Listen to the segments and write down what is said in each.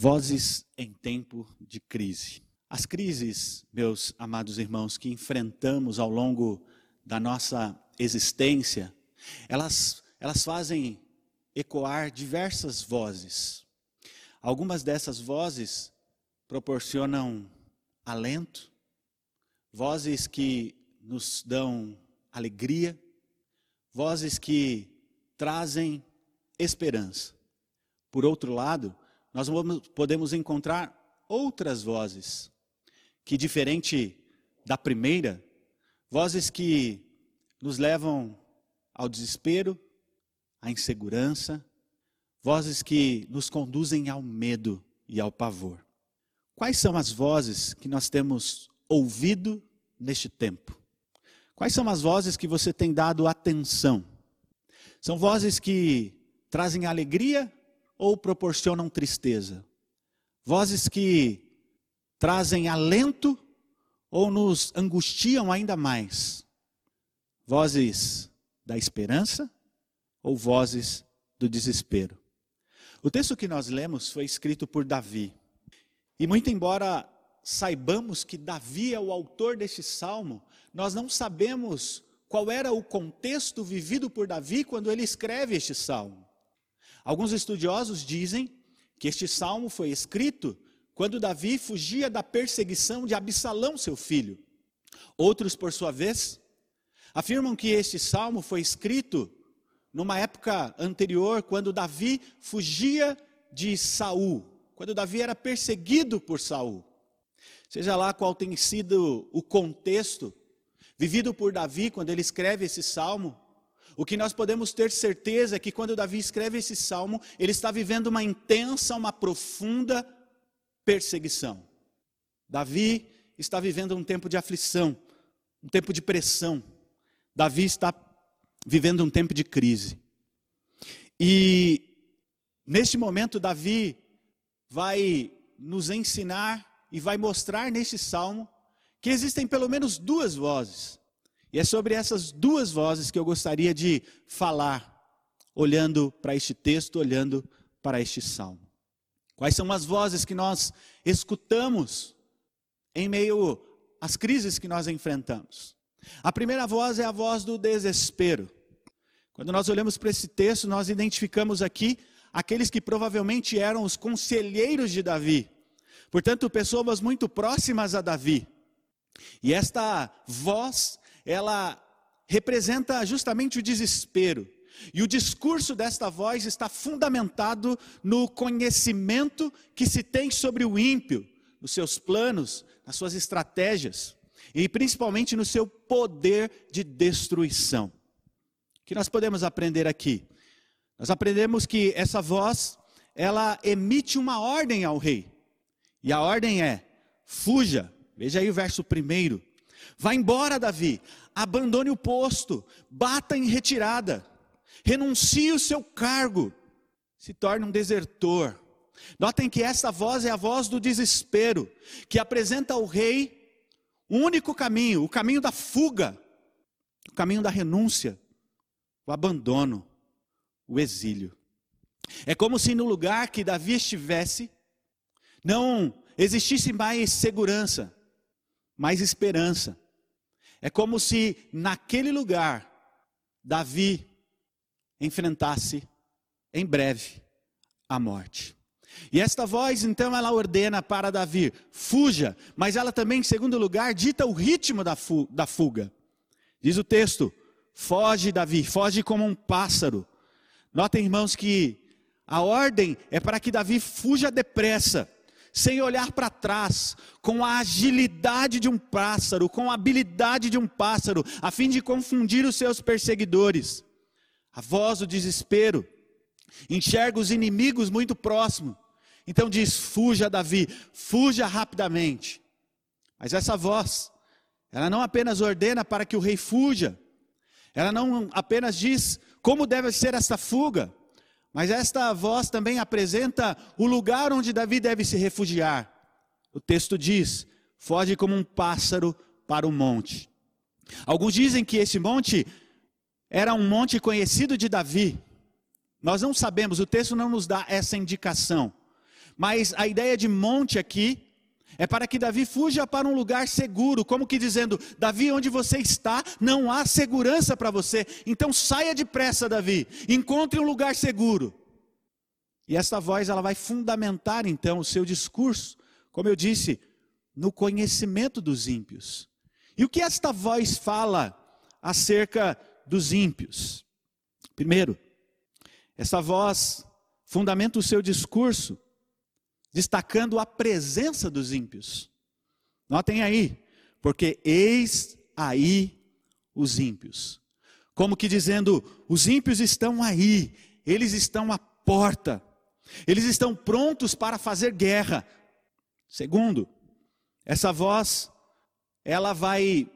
Vozes em tempo de crise. As crises, meus amados irmãos, que enfrentamos ao longo da nossa existência, elas, elas fazem ecoar diversas vozes. Algumas dessas vozes proporcionam alento, vozes que nos dão alegria, vozes que trazem esperança. Por outro lado, nós podemos encontrar outras vozes, que diferente da primeira, vozes que nos levam ao desespero, à insegurança, vozes que nos conduzem ao medo e ao pavor. Quais são as vozes que nós temos ouvido neste tempo? Quais são as vozes que você tem dado atenção? São vozes que trazem alegria ou proporcionam tristeza? Vozes que trazem alento ou nos angustiam ainda mais? Vozes da esperança ou vozes do desespero? O texto que nós lemos foi escrito por Davi. E muito embora saibamos que Davi é o autor deste salmo, nós não sabemos qual era o contexto vivido por Davi quando ele escreve este salmo. Alguns estudiosos dizem que este salmo foi escrito quando Davi fugia da perseguição de Absalão, seu filho. Outros, por sua vez, afirmam que este salmo foi escrito numa época anterior, quando Davi fugia de Saul, quando Davi era perseguido por Saul. Seja lá qual tenha sido o contexto vivido por Davi quando ele escreve esse salmo, o que nós podemos ter certeza é que quando Davi escreve esse salmo, ele está vivendo uma intensa, uma profunda perseguição. Davi está vivendo um tempo de aflição, um tempo de pressão. Davi está vivendo um tempo de crise. E neste momento, Davi vai nos ensinar e vai mostrar neste salmo que existem pelo menos duas vozes. E é sobre essas duas vozes que eu gostaria de falar, olhando para este texto, olhando para este salmo. Quais são as vozes que nós escutamos em meio às crises que nós enfrentamos? A primeira voz é a voz do desespero. Quando nós olhamos para esse texto, nós identificamos aqui aqueles que provavelmente eram os conselheiros de Davi. Portanto, pessoas muito próximas a Davi. E esta voz, ela representa justamente o desespero. E o discurso desta voz está fundamentado no conhecimento que se tem sobre o ímpio, nos seus planos, nas suas estratégias, e principalmente no seu poder de destruição. O que nós podemos aprender aqui? Nós aprendemos que essa voz, ela emite uma ordem ao rei. E a ordem é: fuja, Veja aí o verso primeiro. Vá embora, Davi, abandone o posto, bata em retirada, renuncie o seu cargo, se torne um desertor. Notem que essa voz é a voz do desespero, que apresenta ao rei o único caminho, o caminho da fuga, o caminho da renúncia, o abandono, o exílio. É como se no lugar que Davi estivesse, não existisse mais segurança, mais esperança. É como se naquele lugar Davi enfrentasse em breve a morte. E esta voz, então, ela ordena para Davi: fuja, mas ela também, em segundo lugar, dita o ritmo da, fuga. Diz o texto: foge, Davi, foge como um pássaro. Notem, irmãos, que a ordem é para que Davi fuja depressa sem olhar para trás, com a agilidade de um pássaro, com a habilidade de um pássaro, a fim de confundir os seus perseguidores. A voz do desespero enxerga os inimigos muito próximo. Então diz: fuja, Davi, fuja rapidamente. Mas essa voz, ela não apenas ordena para que o rei fuja, ela não apenas diz como deve ser essa fuga, mas esta voz também apresenta o lugar onde Davi deve se refugiar. O texto diz: foge como um pássaro para o monte. Alguns dizem que esse monte era um monte conhecido de Davi. Nós não sabemos, o texto não nos dá essa indicação. Mas a ideia de monte aqui é para que Davi fuja para um lugar seguro, como que dizendo: Davi, onde você está, não há segurança para você. Então saia depressa, Davi, encontre um lugar seguro. E esta voz ela vai fundamentar então o seu discurso, como eu disse, no conhecimento dos ímpios. E o que esta voz fala acerca dos ímpios? Primeiro, essa voz fundamenta o seu discurso destacando a presença dos ímpios. Notem aí, porque eis aí os ímpios. Como que dizendo, os ímpios estão aí, eles estão à porta, eles estão prontos para fazer guerra. Segundo, essa voz, ela vai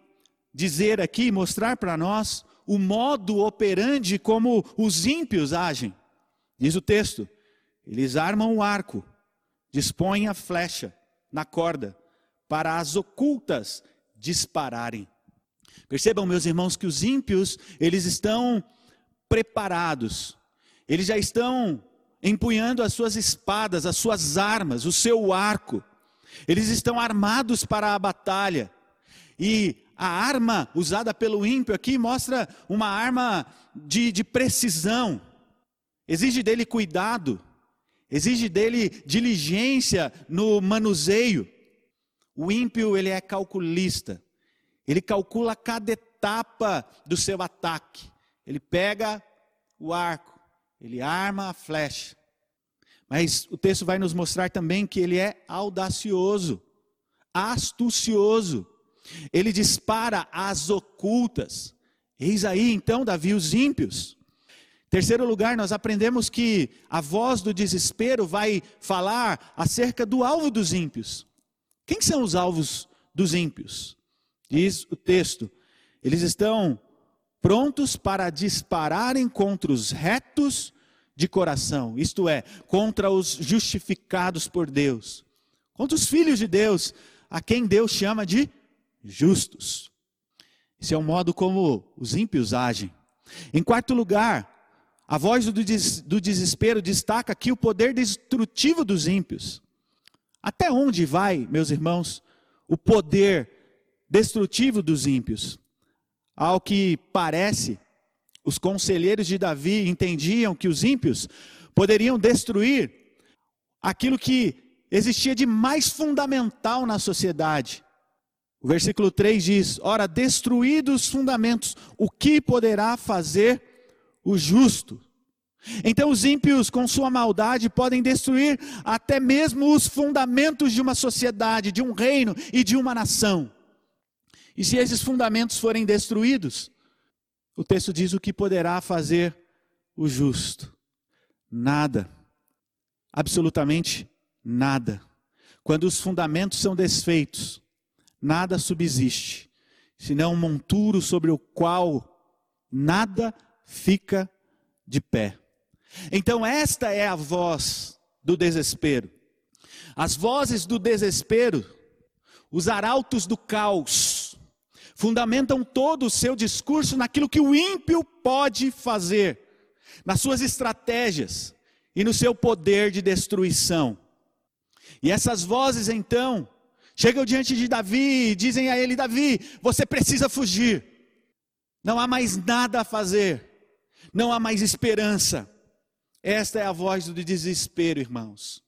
dizer aqui, mostrar para nós o modo operandi como os ímpios agem. Diz o texto: eles armam o arco, dispõem a flecha na corda, para as ocultas dispararem. Percebam, meus irmãos, que os ímpios, eles estão preparados, eles já estão empunhando as suas espadas, as suas armas, o seu arco, eles estão armados para a batalha. E a arma usada pelo ímpio aqui mostra uma arma de, de precisão, exige dele cuidado, exige dele diligência no manuseio. O ímpio, ele é calculista, ele calcula cada etapa do seu ataque. Ele pega o arco, ele arma a flecha, mas o texto vai nos mostrar também que ele é audacioso, astucioso. Ele dispara as ocultas. Eis aí então Davi os ímpios. Terceiro lugar, nós aprendemos que a voz do desespero vai falar acerca do alvo dos ímpios. Quem são os alvos dos ímpios? Diz o texto: eles estão prontos para dispararem contra os retos de coração, isto é, contra os justificados por Deus, contra os filhos de Deus, a quem Deus chama de justos. Esse é o modo como os ímpios agem. Em quarto lugar, a voz do desespero destaca aqui o poder destrutivo dos ímpios. Até onde vai, meus irmãos, o poder destrutivo dos ímpios? Ao que parece, os conselheiros de Davi entendiam que os ímpios poderiam destruir aquilo que existia de mais fundamental na sociedade. O versículo 3 diz: Ora, destruídos os fundamentos, o que poderá fazer o justo? Então, os ímpios, com sua maldade, podem destruir até mesmo os fundamentos de uma sociedade, de um reino e de uma nação. E se esses fundamentos forem destruídos, o texto diz o que poderá fazer o justo. Nada. Absolutamente nada. Quando os fundamentos são desfeitos, nada subsiste, senão um monturo sobre o qual nada fica de pé. Então, esta é a voz do desespero. As vozes do desespero, os arautos do caos, fundamentam todo o seu discurso naquilo que o ímpio pode fazer, nas suas estratégias e no seu poder de destruição. E essas vozes então chegam diante de Davi e dizem a ele: Davi, você precisa fugir, não há mais nada a fazer, não há mais esperança. Esta é a voz do desespero, irmãos.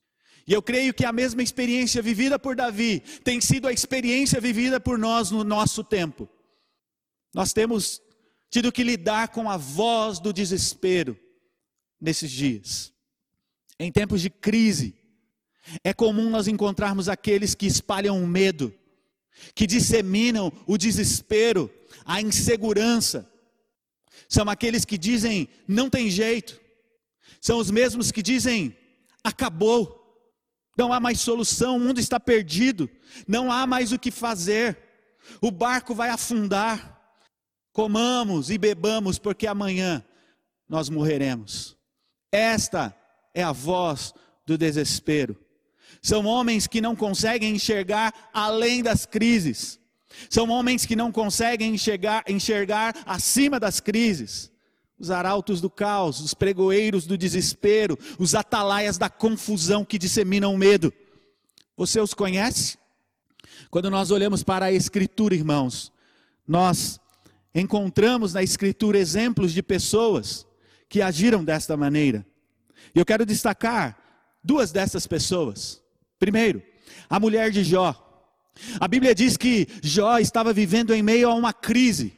E eu creio que a mesma experiência vivida por Davi tem sido a experiência vivida por nós no nosso tempo. Nós temos tido que lidar com a voz do desespero nesses dias. Em tempos de crise, é comum nós encontrarmos aqueles que espalham o medo, que disseminam o desespero, a insegurança. São aqueles que dizem não tem jeito. São os mesmos que dizem acabou. Não há mais solução, o mundo está perdido, não há mais o que fazer, o barco vai afundar. Comamos e bebamos, porque amanhã nós morreremos. Esta é a voz do desespero. São homens que não conseguem enxergar além das crises. São homens que não conseguem enxergar, enxergar acima das crises. os arautos do caos, os pregoeiros do desespero, os atalaias da confusão que disseminam o medo. Você os conhece? Quando nós olhamos para a Escritura, irmãos, nós encontramos na Escritura exemplos de pessoas que agiram desta maneira. E eu quero destacar duas dessas pessoas. Primeiro, a mulher de Jó. A Bíblia diz que Jó estava vivendo em meio a uma crise,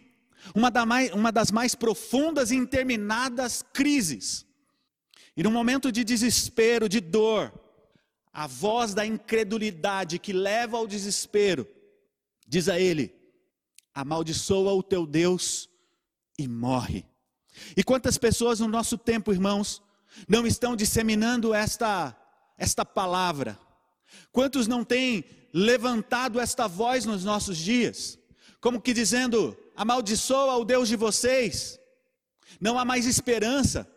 uma, da mais, uma das mais profundas e interminadas crises. E num momento de desespero, de dor, a voz da incredulidade que leva ao desespero, diz a ele: amaldiçoa o teu Deus e morre. E quantas pessoas no nosso tempo, irmãos, não estão disseminando esta, esta palavra? Quantos não têm levantado esta voz nos nossos dias? Como que dizendo: amaldiçoa o Deus de vocês, não há mais esperança.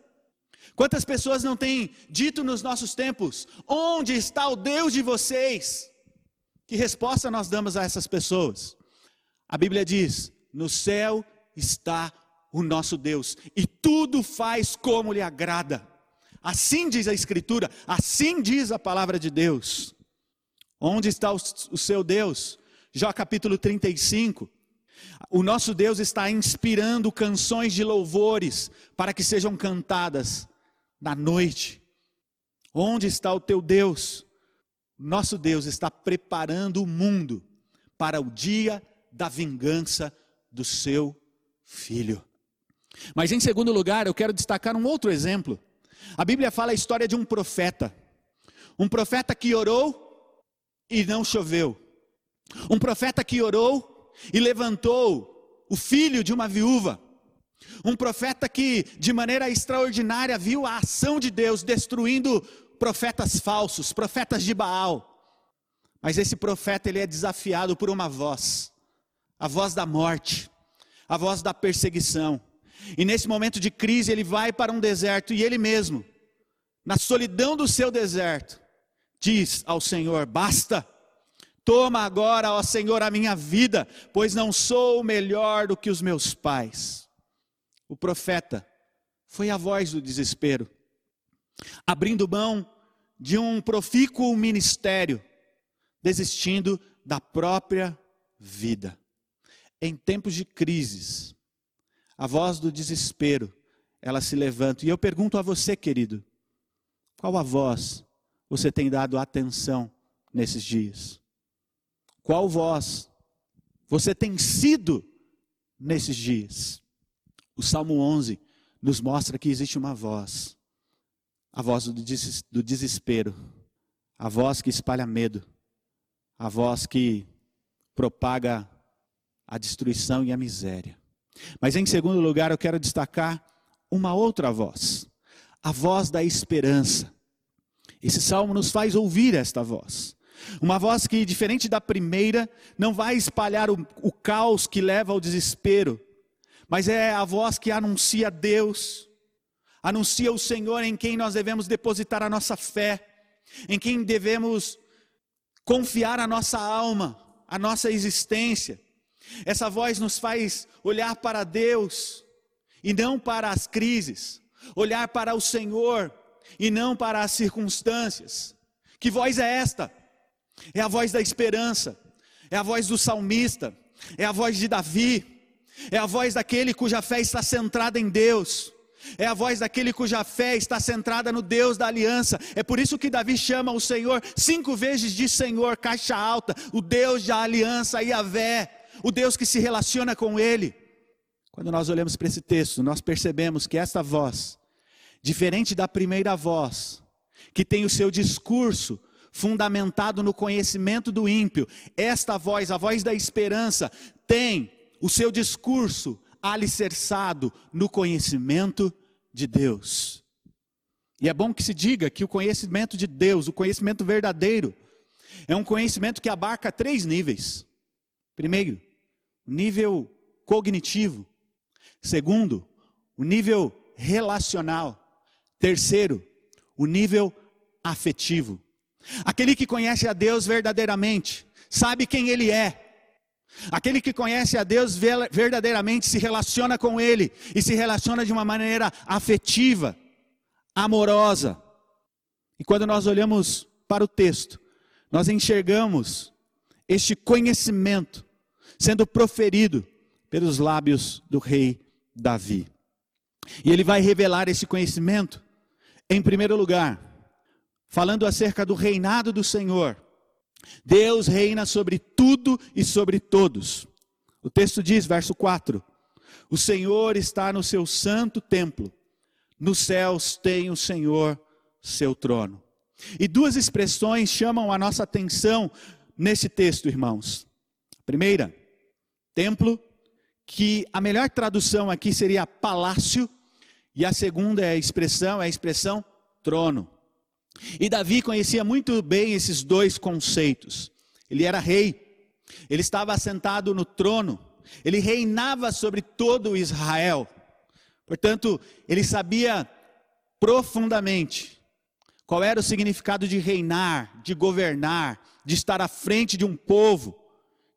Quantas pessoas não têm dito nos nossos tempos: onde está o Deus de vocês? Que resposta nós damos a essas pessoas? A Bíblia diz: no céu está o nosso Deus, e tudo faz como lhe agrada. Assim diz a Escritura, assim diz a palavra de Deus. Onde está o, o seu Deus? Jó capítulo 35. O nosso Deus está inspirando canções de louvores para que sejam cantadas na noite. Onde está o teu Deus? Nosso Deus está preparando o mundo para o dia da vingança do seu filho. Mas em segundo lugar, eu quero destacar um outro exemplo. A Bíblia fala a história de um profeta. Um profeta que orou e não choveu. Um profeta que orou e levantou o filho de uma viúva. Um profeta que, de maneira extraordinária, viu a ação de Deus destruindo profetas falsos, profetas de Baal. Mas esse profeta ele é desafiado por uma voz a voz da morte, a voz da perseguição. E nesse momento de crise, ele vai para um deserto e ele mesmo, na solidão do seu deserto, diz ao Senhor: Basta, toma agora, ó Senhor, a minha vida, pois não sou melhor do que os meus pais. O profeta foi a voz do desespero, abrindo mão de um profícuo ministério, desistindo da própria vida em tempos de crises, a voz do desespero, ela se levanta. E eu pergunto a você, querido, qual a voz você tem dado atenção nesses dias? Qual voz você tem sido nesses dias? O Salmo 11 nos mostra que existe uma voz, a voz do desespero, a voz que espalha medo, a voz que propaga a destruição e a miséria. Mas em segundo lugar, eu quero destacar uma outra voz, a voz da esperança. Esse salmo nos faz ouvir esta voz. Uma voz que, diferente da primeira, não vai espalhar o, o caos que leva ao desespero, mas é a voz que anuncia Deus, anuncia o Senhor em quem nós devemos depositar a nossa fé, em quem devemos confiar a nossa alma, a nossa existência. Essa voz nos faz olhar para Deus e não para as crises, olhar para o Senhor e não para as circunstâncias. Que voz é esta? É a voz da esperança, é a voz do salmista, é a voz de Davi, é a voz daquele cuja fé está centrada em Deus. É a voz daquele cuja fé está centrada no Deus da aliança. É por isso que Davi chama o Senhor cinco vezes de Senhor, caixa alta, o Deus da aliança, Yahvé o Deus que se relaciona com Ele. Quando nós olhamos para esse texto, nós percebemos que esta voz, diferente da primeira voz, que tem o seu discurso fundamentado no conhecimento do ímpio, esta voz, a voz da esperança, tem o seu discurso alicerçado no conhecimento de Deus. E é bom que se diga que o conhecimento de Deus, o conhecimento verdadeiro, é um conhecimento que abarca três níveis. Primeiro, nível cognitivo. Segundo, o nível relacional. Terceiro, o nível afetivo. Aquele que conhece a Deus verdadeiramente, sabe quem Ele é, Aquele que conhece a Deus verdadeiramente se relaciona com Ele e se relaciona de uma maneira afetiva, amorosa. E quando nós olhamos para o texto, nós enxergamos este conhecimento sendo proferido pelos lábios do rei Davi. E ele vai revelar esse conhecimento, em primeiro lugar, falando acerca do reinado do Senhor. Deus reina sobre tudo e sobre todos. O texto diz, verso 4: O Senhor está no seu santo templo, nos céus tem o Senhor seu trono. E duas expressões chamam a nossa atenção nesse texto, irmãos. Primeira, templo, que a melhor tradução aqui seria palácio, e a segunda é a expressão, é a expressão trono. E Davi conhecia muito bem esses dois conceitos. Ele era rei, ele estava assentado no trono, ele reinava sobre todo Israel. Portanto, ele sabia profundamente qual era o significado de reinar, de governar, de estar à frente de um povo,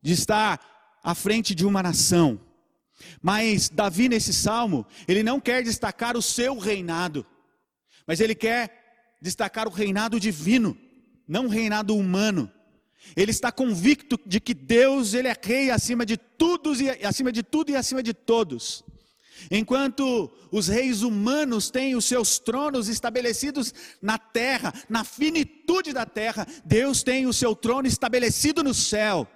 de estar à frente de uma nação. Mas Davi, nesse salmo, ele não quer destacar o seu reinado, mas ele quer destacar o reinado divino, não o reinado humano. Ele está convicto de que Deus ele é rei acima de tudo e acima de tudo e acima de todos. Enquanto os reis humanos têm os seus tronos estabelecidos na terra, na finitude da terra, Deus tem o seu trono estabelecido no céu.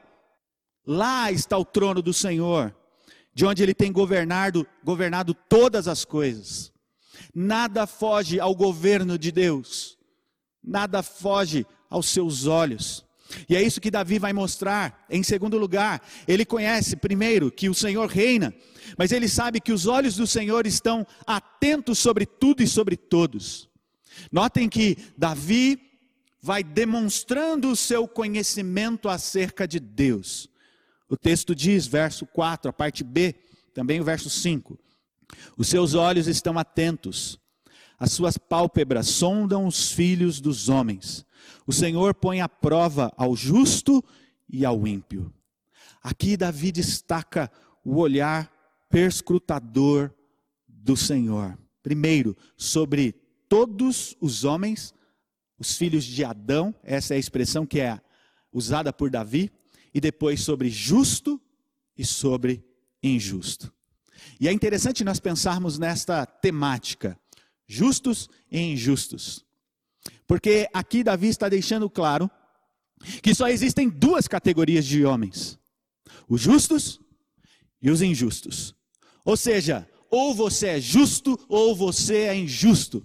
Lá está o trono do Senhor, de onde ele tem governado, governado todas as coisas. Nada foge ao governo de Deus, nada foge aos seus olhos. E é isso que Davi vai mostrar. Em segundo lugar, ele conhece, primeiro, que o Senhor reina, mas ele sabe que os olhos do Senhor estão atentos sobre tudo e sobre todos. Notem que Davi vai demonstrando o seu conhecimento acerca de Deus. O texto diz, verso 4, a parte B, também o verso 5: os seus olhos estão atentos, as suas pálpebras sondam os filhos dos homens. O Senhor põe à prova ao justo e ao ímpio. Aqui Davi destaca o olhar perscrutador do Senhor. Primeiro, sobre todos os homens, os filhos de Adão, essa é a expressão que é usada por Davi, e depois sobre justo e sobre injusto. E é interessante nós pensarmos nesta temática, justos e injustos. Porque aqui Davi está deixando claro que só existem duas categorias de homens: os justos e os injustos. Ou seja, ou você é justo ou você é injusto.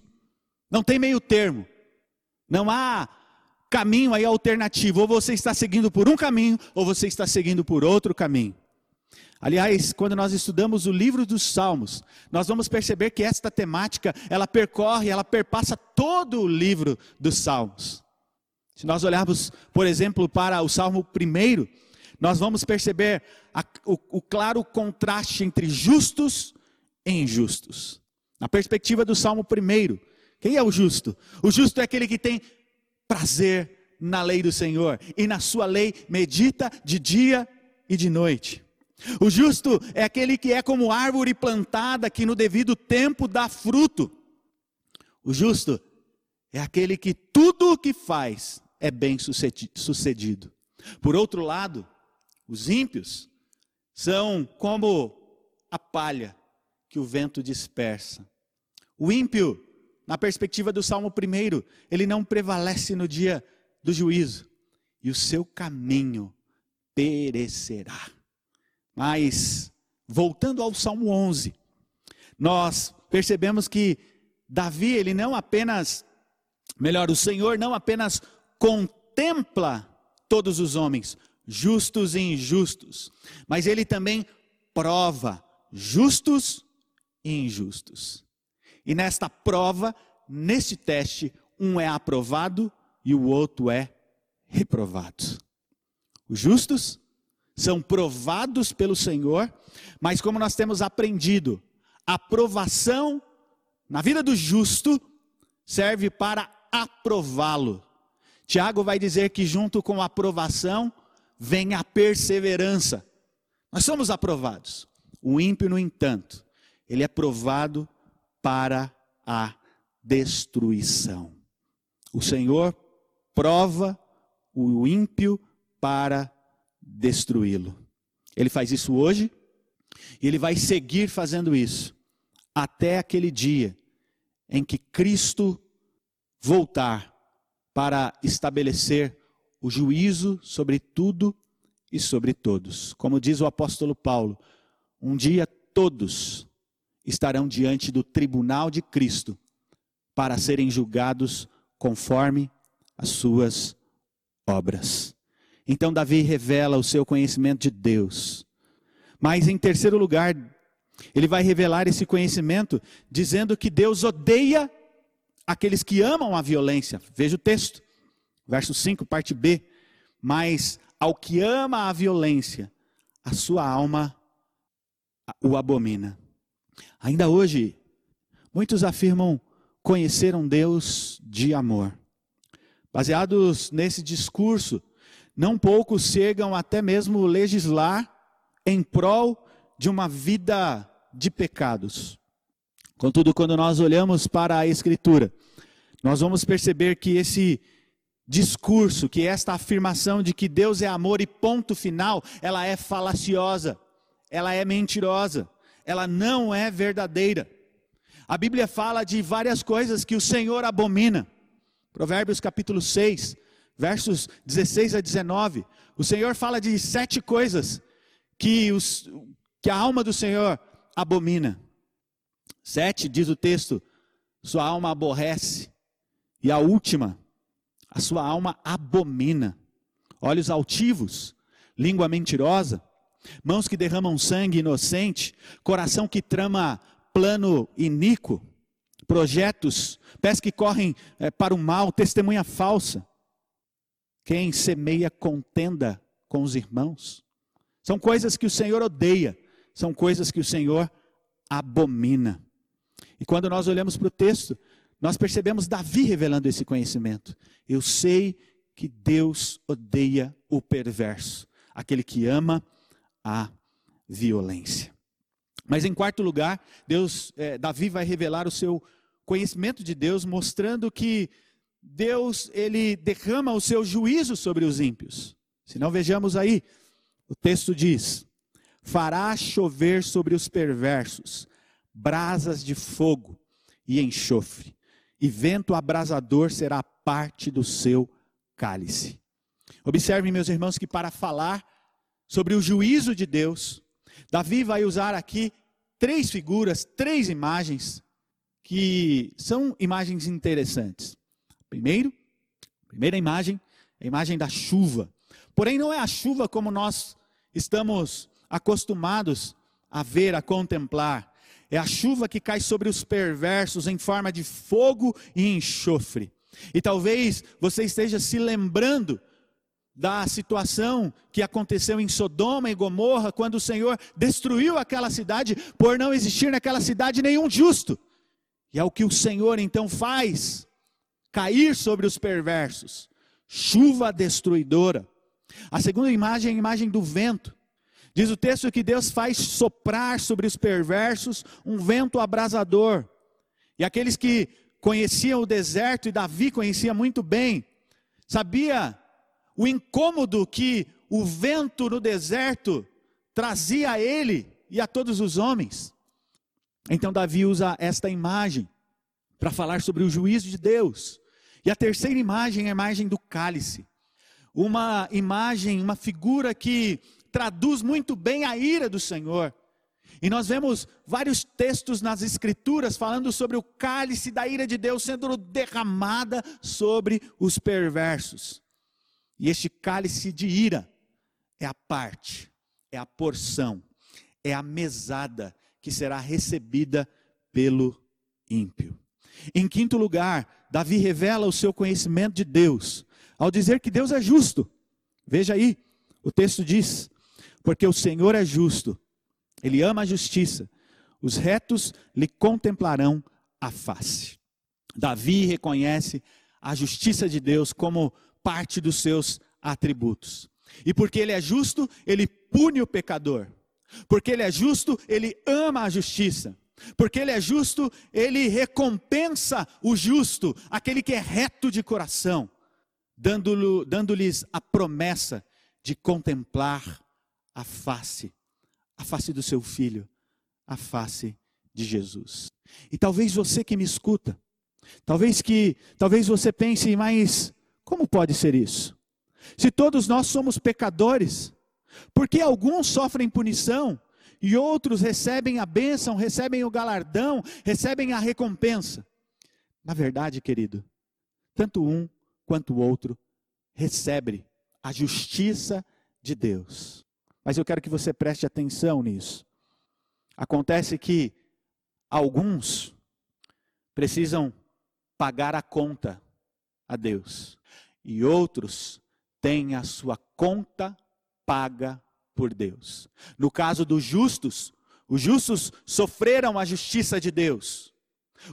Não tem meio termo. Não há caminho aí alternativo. Ou você está seguindo por um caminho ou você está seguindo por outro caminho. Aliás, quando nós estudamos o livro dos Salmos, nós vamos perceber que esta temática, ela percorre, ela perpassa todo o livro dos Salmos. Se nós olharmos, por exemplo, para o Salmo 1, nós vamos perceber a, o, o claro contraste entre justos e injustos. Na perspectiva do Salmo 1, quem é o justo? O justo é aquele que tem prazer na lei do Senhor e na sua lei medita de dia e de noite. O justo é aquele que é como árvore plantada que no devido tempo dá fruto. O justo é aquele que tudo o que faz é bem sucedido. Por outro lado, os ímpios são como a palha que o vento dispersa. O ímpio, na perspectiva do Salmo 1, ele não prevalece no dia do juízo, e o seu caminho perecerá. Mas, voltando ao Salmo 11, nós percebemos que Davi, ele não apenas, melhor, o Senhor não apenas contempla todos os homens, justos e injustos, mas ele também prova justos e injustos. E nesta prova, neste teste, um é aprovado e o outro é reprovado. Os justos são provados pelo Senhor, mas como nós temos aprendido, a provação na vida do justo serve para aprová-lo. Tiago vai dizer que junto com a aprovação vem a perseverança. Nós somos aprovados. O ímpio, no entanto, ele é provado para a destruição. O Senhor prova o ímpio para destruí-lo. Ele faz isso hoje e ele vai seguir fazendo isso até aquele dia em que Cristo voltar para estabelecer o juízo sobre tudo e sobre todos. Como diz o apóstolo Paulo, um dia todos estarão diante do tribunal de Cristo para serem julgados conforme as suas obras. Então, Davi revela o seu conhecimento de Deus. Mas, em terceiro lugar, ele vai revelar esse conhecimento dizendo que Deus odeia aqueles que amam a violência. Veja o texto, verso 5, parte B. Mas ao que ama a violência, a sua alma o abomina. Ainda hoje, muitos afirmam conhecer um Deus de amor. Baseados nesse discurso, não poucos chegam até mesmo legislar em prol de uma vida de pecados. Contudo, quando nós olhamos para a Escritura, nós vamos perceber que esse discurso, que esta afirmação de que Deus é amor e ponto final, ela é falaciosa, ela é mentirosa, ela não é verdadeira. A Bíblia fala de várias coisas que o Senhor abomina. Provérbios capítulo 6, versos 16 a 19. O Senhor fala de sete coisas que, os, que a alma do Senhor abomina. Sete, diz o texto, sua alma aborrece. E a última, a sua alma abomina. Olhos altivos, língua mentirosa, mãos que derramam sangue inocente, coração que trama plano iníquo, projetos, pés que correm é, para o mal, testemunha falsa. Quem semeia contenda com os irmãos. São coisas que o Senhor odeia, são coisas que o Senhor abomina. E quando nós olhamos para o texto, nós percebemos Davi revelando esse conhecimento. Eu sei que Deus odeia o perverso, aquele que ama a violência. Mas em quarto lugar, Deus, é, Davi vai revelar o seu conhecimento de Deus, mostrando que Deus ele derrama o seu juízo sobre os ímpios. Se não vejamos aí, o texto diz: fará chover sobre os perversos brasas de fogo e enxofre, e vento abrasador será parte do seu cálice. Observem, meus irmãos, que para falar sobre o juízo de Deus, Davi vai usar aqui três figuras, três imagens, que são imagens interessantes. Primeiro, primeira imagem, a imagem da chuva. Porém, não é a chuva como nós estamos acostumados a ver, a contemplar. É a chuva que cai sobre os perversos em forma de fogo e enxofre. E talvez você esteja se lembrando da situação que aconteceu em Sodoma e Gomorra, quando o Senhor destruiu aquela cidade, por não existir naquela cidade nenhum justo. E é o que o Senhor então faz: cair sobre os perversos, chuva destruidora. A segunda imagem é a imagem do vento. Diz o texto que Deus faz soprar sobre os perversos um vento abrasador. E aqueles que conheciam o deserto, e Davi conhecia muito bem, sabia o incômodo que o vento no deserto trazia a ele e a todos os homens. Então Davi usa esta imagem para falar sobre o juízo de Deus. E a terceira imagem é a imagem do cálice. Uma imagem, uma figura que traduz muito bem a ira do Senhor. E nós vemos vários textos nas Escrituras falando sobre o cálice da ira de Deus sendo derramada sobre os perversos. E este cálice de ira é a parte, é a porção, é a mesada que será recebida pelo ímpio. Em quinto lugar, Davi revela o seu conhecimento de Deus, ao dizer que Deus é justo. Veja aí, o texto diz: Porque o Senhor é justo, ele ama a justiça, os retos lhe contemplarão a face. Davi reconhece a justiça de Deus como parte dos seus atributos. E porque ele é justo, ele pune o pecador. Porque Ele é justo, Ele ama a justiça. Porque Ele é justo, Ele recompensa o justo, aquele que é reto de coração, dando-lhes a promessa de contemplar a face, a face do seu filho, a face de Jesus. E talvez você que me escuta, talvez que, talvez você pense, mas como pode ser isso? Se todos nós somos pecadores, por que alguns sofrem punição e outros recebem a bênção, recebem o galardão, recebem a recompensa? Na verdade, querido, tanto um quanto o outro recebe a justiça de Deus. Mas eu quero que você preste atenção nisso. Acontece que alguns precisam pagar a conta a Deus e outros têm a sua conta paga por Deus. No caso dos justos, os justos sofreram a justiça de Deus,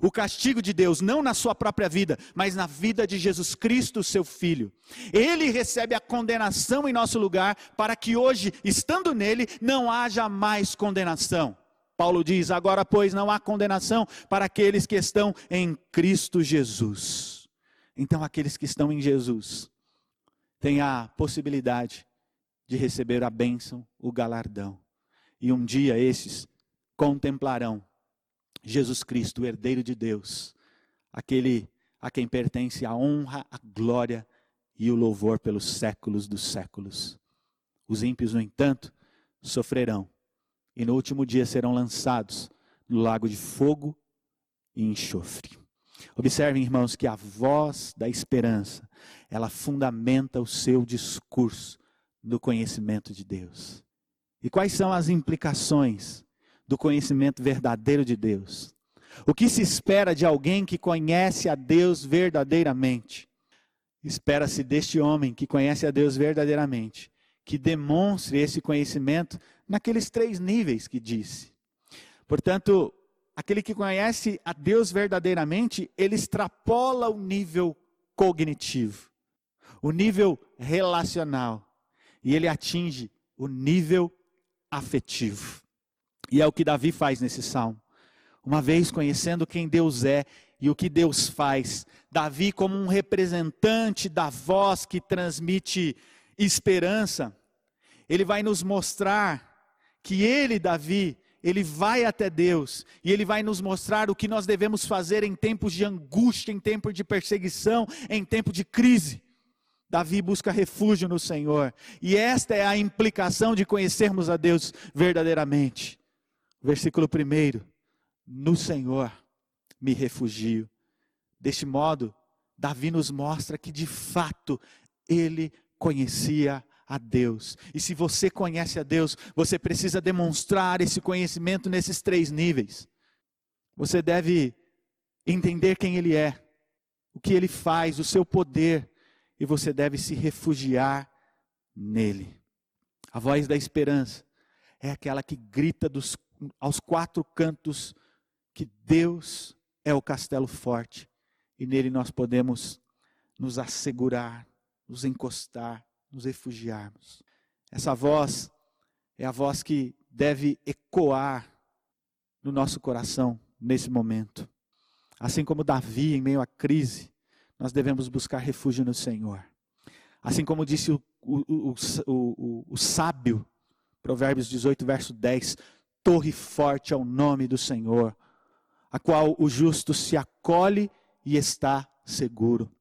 o castigo de Deus, não na sua própria vida, mas na vida de Jesus Cristo, seu Filho. Ele recebe a condenação em nosso lugar, para que hoje, estando nele, não haja mais condenação. Paulo diz: agora, pois, não há condenação para aqueles que estão em Cristo Jesus. Então, aqueles que estão em Jesus têm a possibilidade de receber a bênção, o galardão. E um dia esses contemplarão Jesus Cristo, o herdeiro de Deus, aquele a quem pertence a honra, a glória e o louvor pelos séculos dos séculos. Os ímpios, no entanto, sofrerão e no último dia serão lançados no lago de fogo e enxofre. Observem, irmãos, que a voz da esperança, ela fundamenta o seu discurso do conhecimento de Deus. E quais são as implicações do conhecimento verdadeiro de Deus? O que se espera de alguém que conhece a Deus verdadeiramente? Espera-se deste homem que conhece a Deus verdadeiramente, que demonstre esse conhecimento naqueles três níveis que disse. Portanto, aquele que conhece a Deus verdadeiramente, ele extrapola o nível cognitivo, o nível relacional, e ele atinge o nível afetivo. E é o que Davi faz nesse salmo. Uma vez conhecendo quem Deus é e o que Deus faz, Davi, como um representante da voz que transmite esperança, ele vai nos mostrar que ele, Davi, ele vai até Deus e ele vai nos mostrar o que nós devemos fazer em tempos de angústia, em tempos de perseguição, em tempo de crise. Davi busca refúgio no Senhor. E esta é a implicação de conhecermos a Deus verdadeiramente. Versículo 1: No Senhor me refugio. Deste modo, Davi nos mostra que de fato ele conhecia a Deus. E se você conhece a Deus, você precisa demonstrar esse conhecimento nesses três níveis. Você deve entender quem Ele é, o que Ele faz, o seu poder, e você deve se refugiar nele. A voz da esperança é aquela que grita dos, aos quatro cantos que Deus é o castelo forte e nele nós podemos nos assegurar, nos encostar, nos refugiarmos. Essa voz é a voz que deve ecoar no nosso coração nesse momento. Assim como Davi, em meio à crise, nós devemos buscar refúgio no Senhor. Assim como disse o, o, o, o, sábio, Provérbios 18, verso 10: torre forte é o nome do Senhor, a qual o justo se acolhe e está seguro.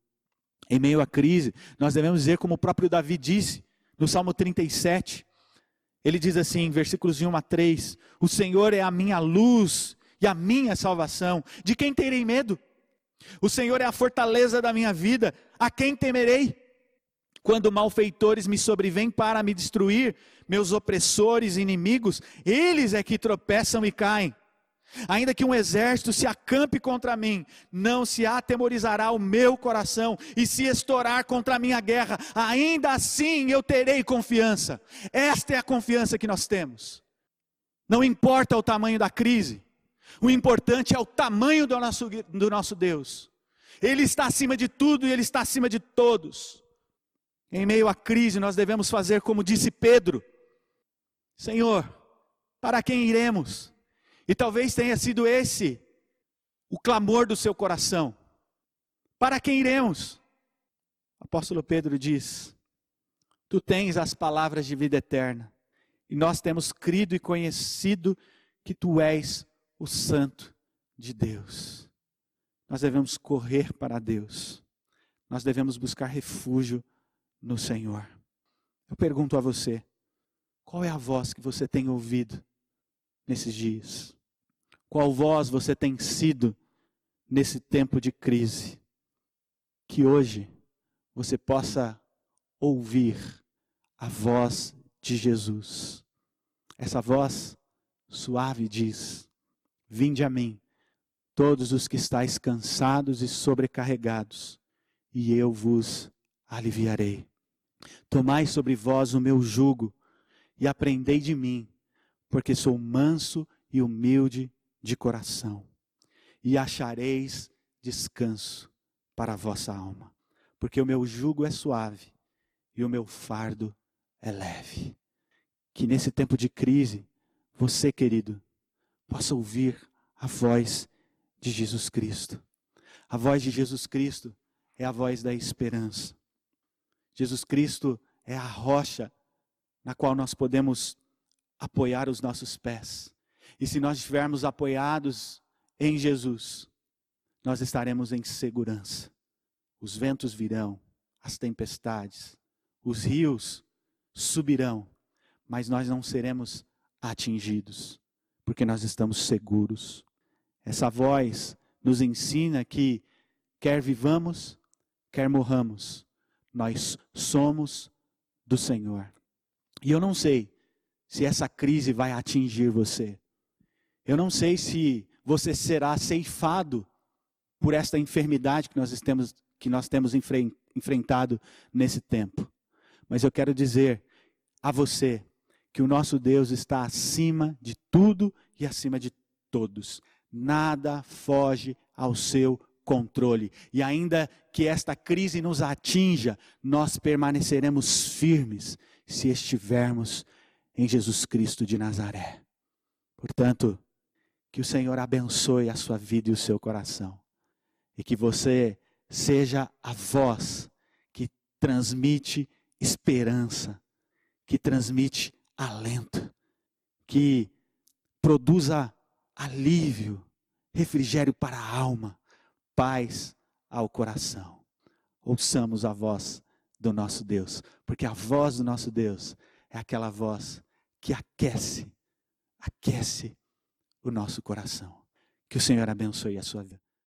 Em meio à crise, nós devemos dizer, como o próprio Davi disse, no Salmo 37, ele diz assim, versículos de 1 a 3: O Senhor é a minha luz e a minha salvação, de quem terei medo? O Senhor é a fortaleza da minha vida, a quem temerei? Quando malfeitores me sobrevêm para me destruir, meus opressores e inimigos, eles é que tropeçam e caem. Ainda que um exército se acampe contra mim, não se atemorizará o meu coração, e se estourar contra a minha guerra, ainda assim eu terei confiança. Esta é a confiança que nós temos. Não importa o tamanho da crise, o importante é o tamanho do nosso, do nosso Deus. Ele está acima de tudo e Ele está acima de todos. Em meio à crise, nós devemos fazer como disse Pedro: Senhor, Para quem iremos? E talvez tenha sido esse o clamor do seu coração. Para quem iremos? O apóstolo Pedro diz: Tu tens as palavras de vida eterna, e nós temos crido e conhecido que tu és o Santo de Deus. Nós devemos correr para Deus, nós devemos buscar refúgio no Senhor. Eu pergunto a você: qual é a voz que você tem ouvido nesses dias? Qual voz você tem sido nesse tempo de crise? Que hoje você possa ouvir a voz de Jesus. Essa voz suave diz: Vinde a mim, todos os que estáis cansados e sobrecarregados, e eu vos aliviarei. Tomai sobre vós o meu jugo e aprendei de mim, porque sou manso e humilde de coração, e achareis descanso para a vossa alma, porque o meu jugo é suave e o meu fardo é leve. Que nesse tempo de crise, você, querido, possa ouvir a voz de Jesus Cristo. A voz de Jesus Cristo é a voz da esperança. Jesus Cristo é a rocha na qual nós podemos apoiar os nossos pés. E se nós estivermos apoiados em Jesus, nós estaremos em segurança. Os ventos virão, as tempestades, os rios subirão, mas nós não seremos atingidos, porque nós estamos seguros. Essa voz nos ensina que, quer vivamos, quer morramos, nós somos do Senhor. E eu não sei se essa crise vai atingir você. Eu não sei se você será ceifado por esta enfermidade que nós temos, que nós temos enfrentado nesse tempo. Mas eu quero dizer a você que o nosso Deus está acima de tudo e acima de todos. Nada foge ao seu controle. E ainda que esta crise nos atinja, nós permaneceremos firmes se estivermos em Jesus Cristo de Nazaré. Portanto, que o Senhor abençoe a sua vida e o seu coração. E que você seja a voz que transmite esperança, que transmite alento, que produza alívio, refrigério para a alma, paz ao coração. Ouçamos a voz do nosso Deus, porque a voz do nosso Deus é aquela voz que aquece, aquece o nosso coração. Que o Senhor abençoe a sua vida.